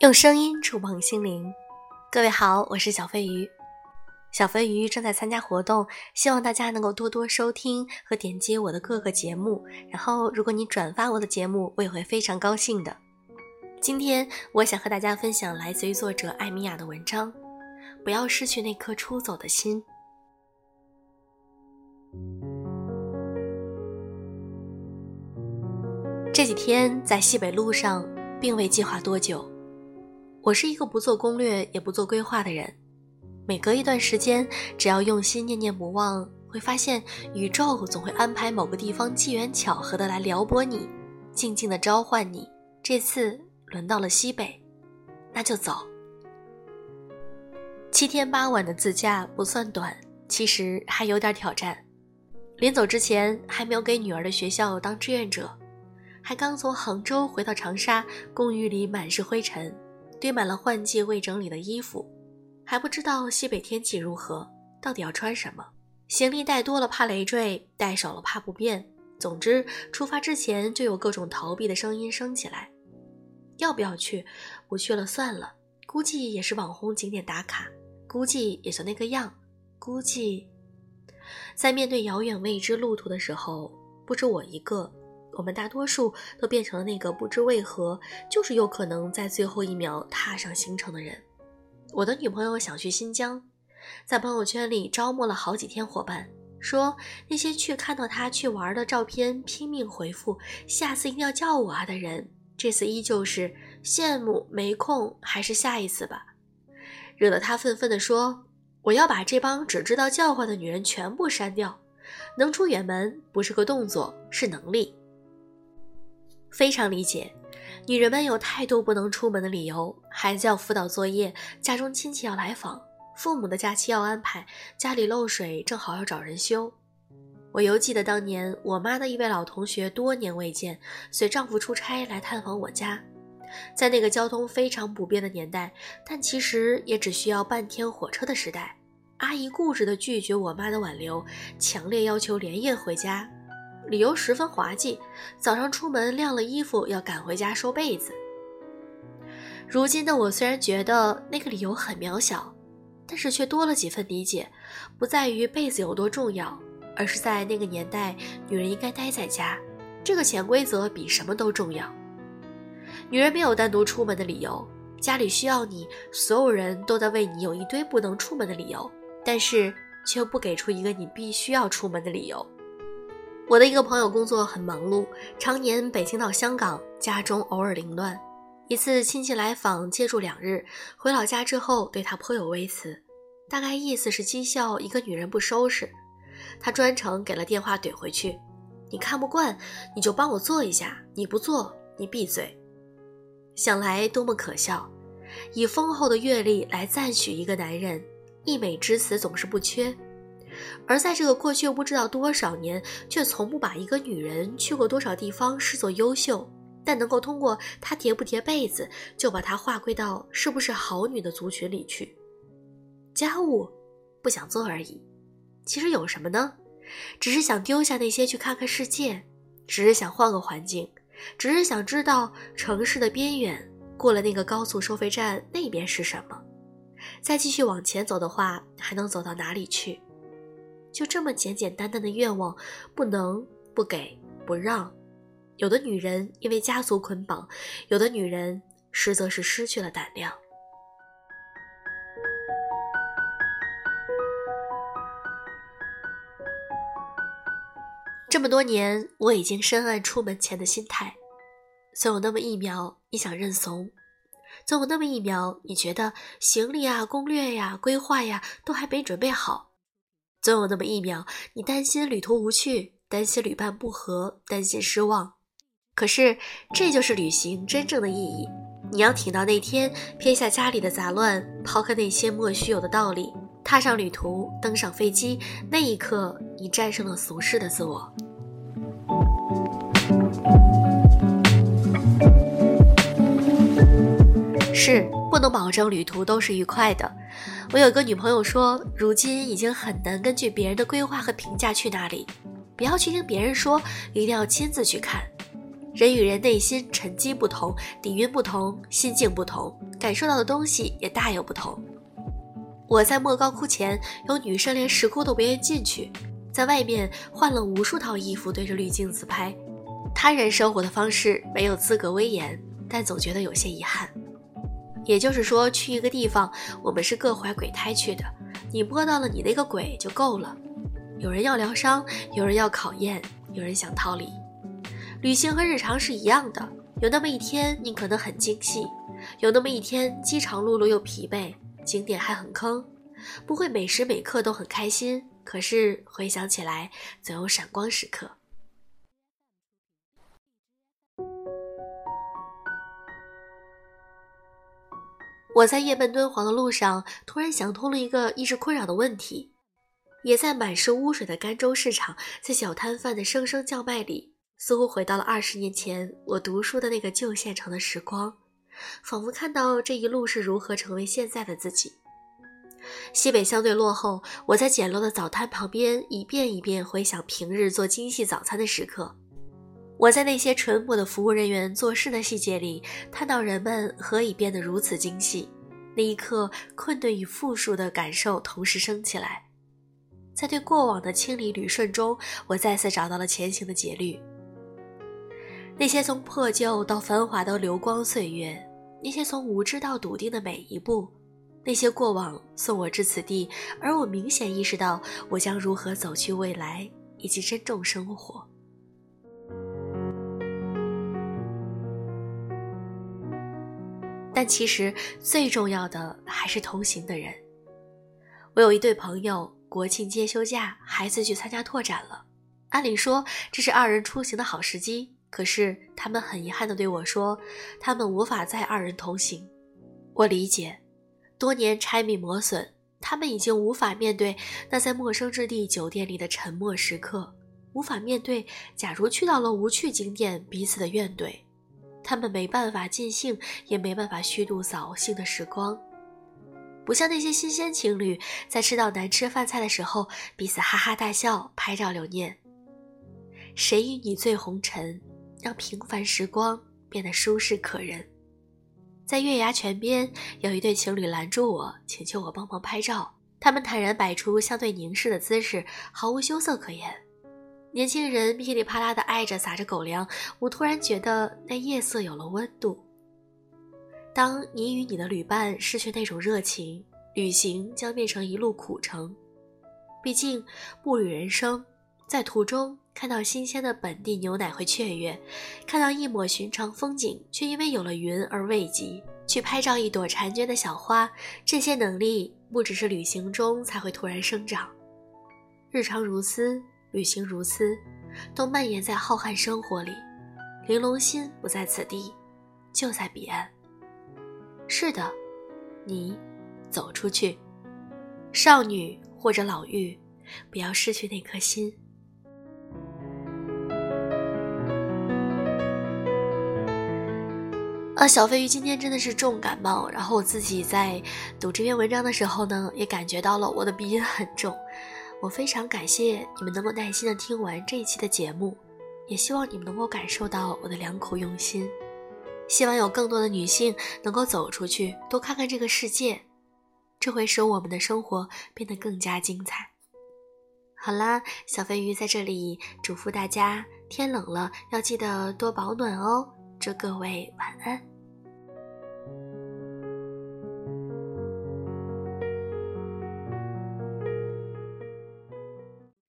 用声音触碰心灵，各位好，我是小飞鱼。小飞鱼正在参加活动，希望大家能够多多收听和点击我的各个节目。然后，如果你转发我的节目，我也会非常高兴的。今天，我想和大家分享来自于作者艾米亚的文章：不要失去那颗出走的心。这几天在西北路上，并未计划多久。我是一个不做攻略也不做规划的人，每隔一段时间，只要用心念念不忘，会发现宇宙总会安排某个地方机缘巧合的来撩拨你，静静的召唤你。这次轮到了西北，那就走。七天八晚的自驾不算短，其实还有点挑战。临走之前，还没有给女儿的学校当志愿者，还刚从杭州回到长沙，公寓里满是灰尘。堆满了换季未整理的衣服，还不知道西北天气如何，到底要穿什么？行李带多了怕累赘，带少了怕不便。总之，出发之前就有各种逃避的声音升起来。要不要去？不去了算了。估计也是网红景点打卡，估计也就那个样。估计，在面对遥远未知路途的时候，不止我一个。我们大多数都变成了那个不知为何，就是有可能在最后一秒踏上行程的人。我的女朋友想去新疆，在朋友圈里招募了好几天伙伴，说那些去看到她去玩的照片拼命回复“下次一定要叫我啊”的人，这次依旧是羡慕没空，还是下一次吧。惹得她愤愤地说：“我要把这帮只知道叫唤的女人全部删掉。能出远门不是个动作，是能力。”非常理解，女人们有太多不能出门的理由：孩子要辅导作业，家中亲戚要来访，父母的假期要安排，家里漏水正好要找人修。我犹记得当年我妈的一位老同学多年未见，随丈夫出差来探访我家。在那个交通非常不便的年代，但其实也只需要半天火车的时代，阿姨固执地拒绝我妈的挽留，强烈要求连夜回家。理由十分滑稽，早上出门晾了衣服要赶回家收被子。如今的我虽然觉得那个理由很渺小，但是却多了几分理解。不在于被子有多重要，而是在那个年代，女人应该待在家，这个潜规则比什么都重要。女人没有单独出门的理由，家里需要你，所有人都在为你有一堆不能出门的理由，但是却不给出一个你必须要出门的理由。我的一个朋友工作很忙碌，常年北京到香港，家中偶尔凌乱。一次亲戚来访，借住两日，回老家之后对他颇有微词，大概意思是讥笑一个女人不收拾。他专程给了电话怼回去：“你看不惯，你就帮我做一下；你不做，你闭嘴。”想来多么可笑！以丰厚的阅历来赞许一个男人，溢美之词总是不缺。而在这个过去不知道多少年，却从不把一个女人去过多少地方视作优秀，但能够通过她叠不叠被子，就把她划归到是不是好女的族群里去。家务不想做而已，其实有什么呢？只是想丢下那些去看看世界，只是想换个环境，只是想知道城市的边缘过了那个高速收费站那边是什么。再继续往前走的话，还能走到哪里去？就这么简简单单的愿望，不能不给不让。有的女人因为家族捆绑，有的女人实则是失去了胆量。这么多年，我已经深谙出门前的心态。总有那么一秒，你想认怂；总有那么一秒，你觉得行李啊、攻略呀、规划呀，都还没准备好。总有那么一秒，你担心旅途无趣，担心旅伴不和，担心失望。可是，这就是旅行真正的意义。你要挺到那天，撇下家里的杂乱，抛开那些莫须有的道理，踏上旅途，登上飞机。那一刻，你战胜了俗世的自我。是不能保证旅途都是愉快的。我有个女朋友说，如今已经很难根据别人的规划和评价去哪里，不要去听别人说，一定要亲自去看。人与人内心沉积不同，底蕴不同，心境不同，感受到的东西也大有不同。我在莫高窟前，有女生连石窟都不愿意进去，在外面换了无数套衣服，对着滤镜自拍。他人生活的方式没有资格威严，但总觉得有些遗憾。也就是说，去一个地方，我们是各怀鬼胎去的，你摸到了你那个鬼就够了。有人要疗伤，有人要考验，有人想逃离。旅行和日常是一样的，有那么一天你可能很精细，有那么一天饥肠辘辘又疲惫，景点还很坑，不会每时每刻都很开心，可是回想起来总有闪光时刻。我在夜奔敦煌的路上，突然想通了一个一直困扰的问题。也在满是污水的甘州市场，在小摊贩的声声叫卖里，似乎回到了二十年前我读书的那个旧县城的时光，仿佛看到这一路是如何成为现在的自己。西北相对落后，我在简陋的早摊旁边一遍一遍回想平日做精细早餐的时刻。我在那些淳朴的服务人员做事的细节里，看到人们何以变得如此精细。那一刻，困顿与负数的感受同时升起来。在对过往的清理捋顺中，我再次找到了前行的节律。那些从破旧到繁华的流光岁月，那些从无知到笃定的每一步，那些过往送我至此地，而我明显意识到我将如何走去未来，以及珍重生活。但其实最重要的还是同行的人。我有一对朋友，国庆节休假，孩子去参加拓展了。按理说这是二人出行的好时机，可是他们很遗憾地对我说，他们无法再二人同行。我理解，多年柴米磨损，他们已经无法面对那在陌生之地酒店里的沉默时刻，无法面对假如去到了无趣景点彼此的怨怼。他们没办法尽兴，也没办法虚度扫兴的时光，不像那些新鲜情侣，在吃到难吃饭菜的时候，彼此哈哈大笑，拍照留念。谁与你醉红尘，让平凡时光变得舒适可人。在月牙泉边，有一对情侣拦住我，请求我帮忙拍照。他们坦然摆出相对凝视的姿势，毫无羞涩可言。年轻人噼里啪啦的爱着，撒着狗粮。我突然觉得那夜色有了温度。当你与你的旅伴失去那种热情，旅行将变成一路苦程。毕竟步履人生，在途中看到新鲜的本地牛奶会雀跃，看到一抹寻常风景却因为有了云而慰藉，去拍照一朵婵娟的小花。这些能力不只是旅行中才会突然生长，日常如斯。旅行如斯，都蔓延在浩瀚生活里。玲珑心不在此地，就在彼岸。是的，你走出去，少女或者老妪，不要失去那颗心。啊，小飞鱼今天真的是重感冒，然后我自己在读这篇文章的时候呢，也感觉到了我的鼻音很重。我非常感谢你们能够耐心的听完这一期的节目，也希望你们能够感受到我的良苦用心。希望有更多的女性能够走出去，多看看这个世界，这会使我们的生活变得更加精彩。好啦，小飞鱼在这里嘱咐大家，天冷了要记得多保暖哦。祝各位晚安。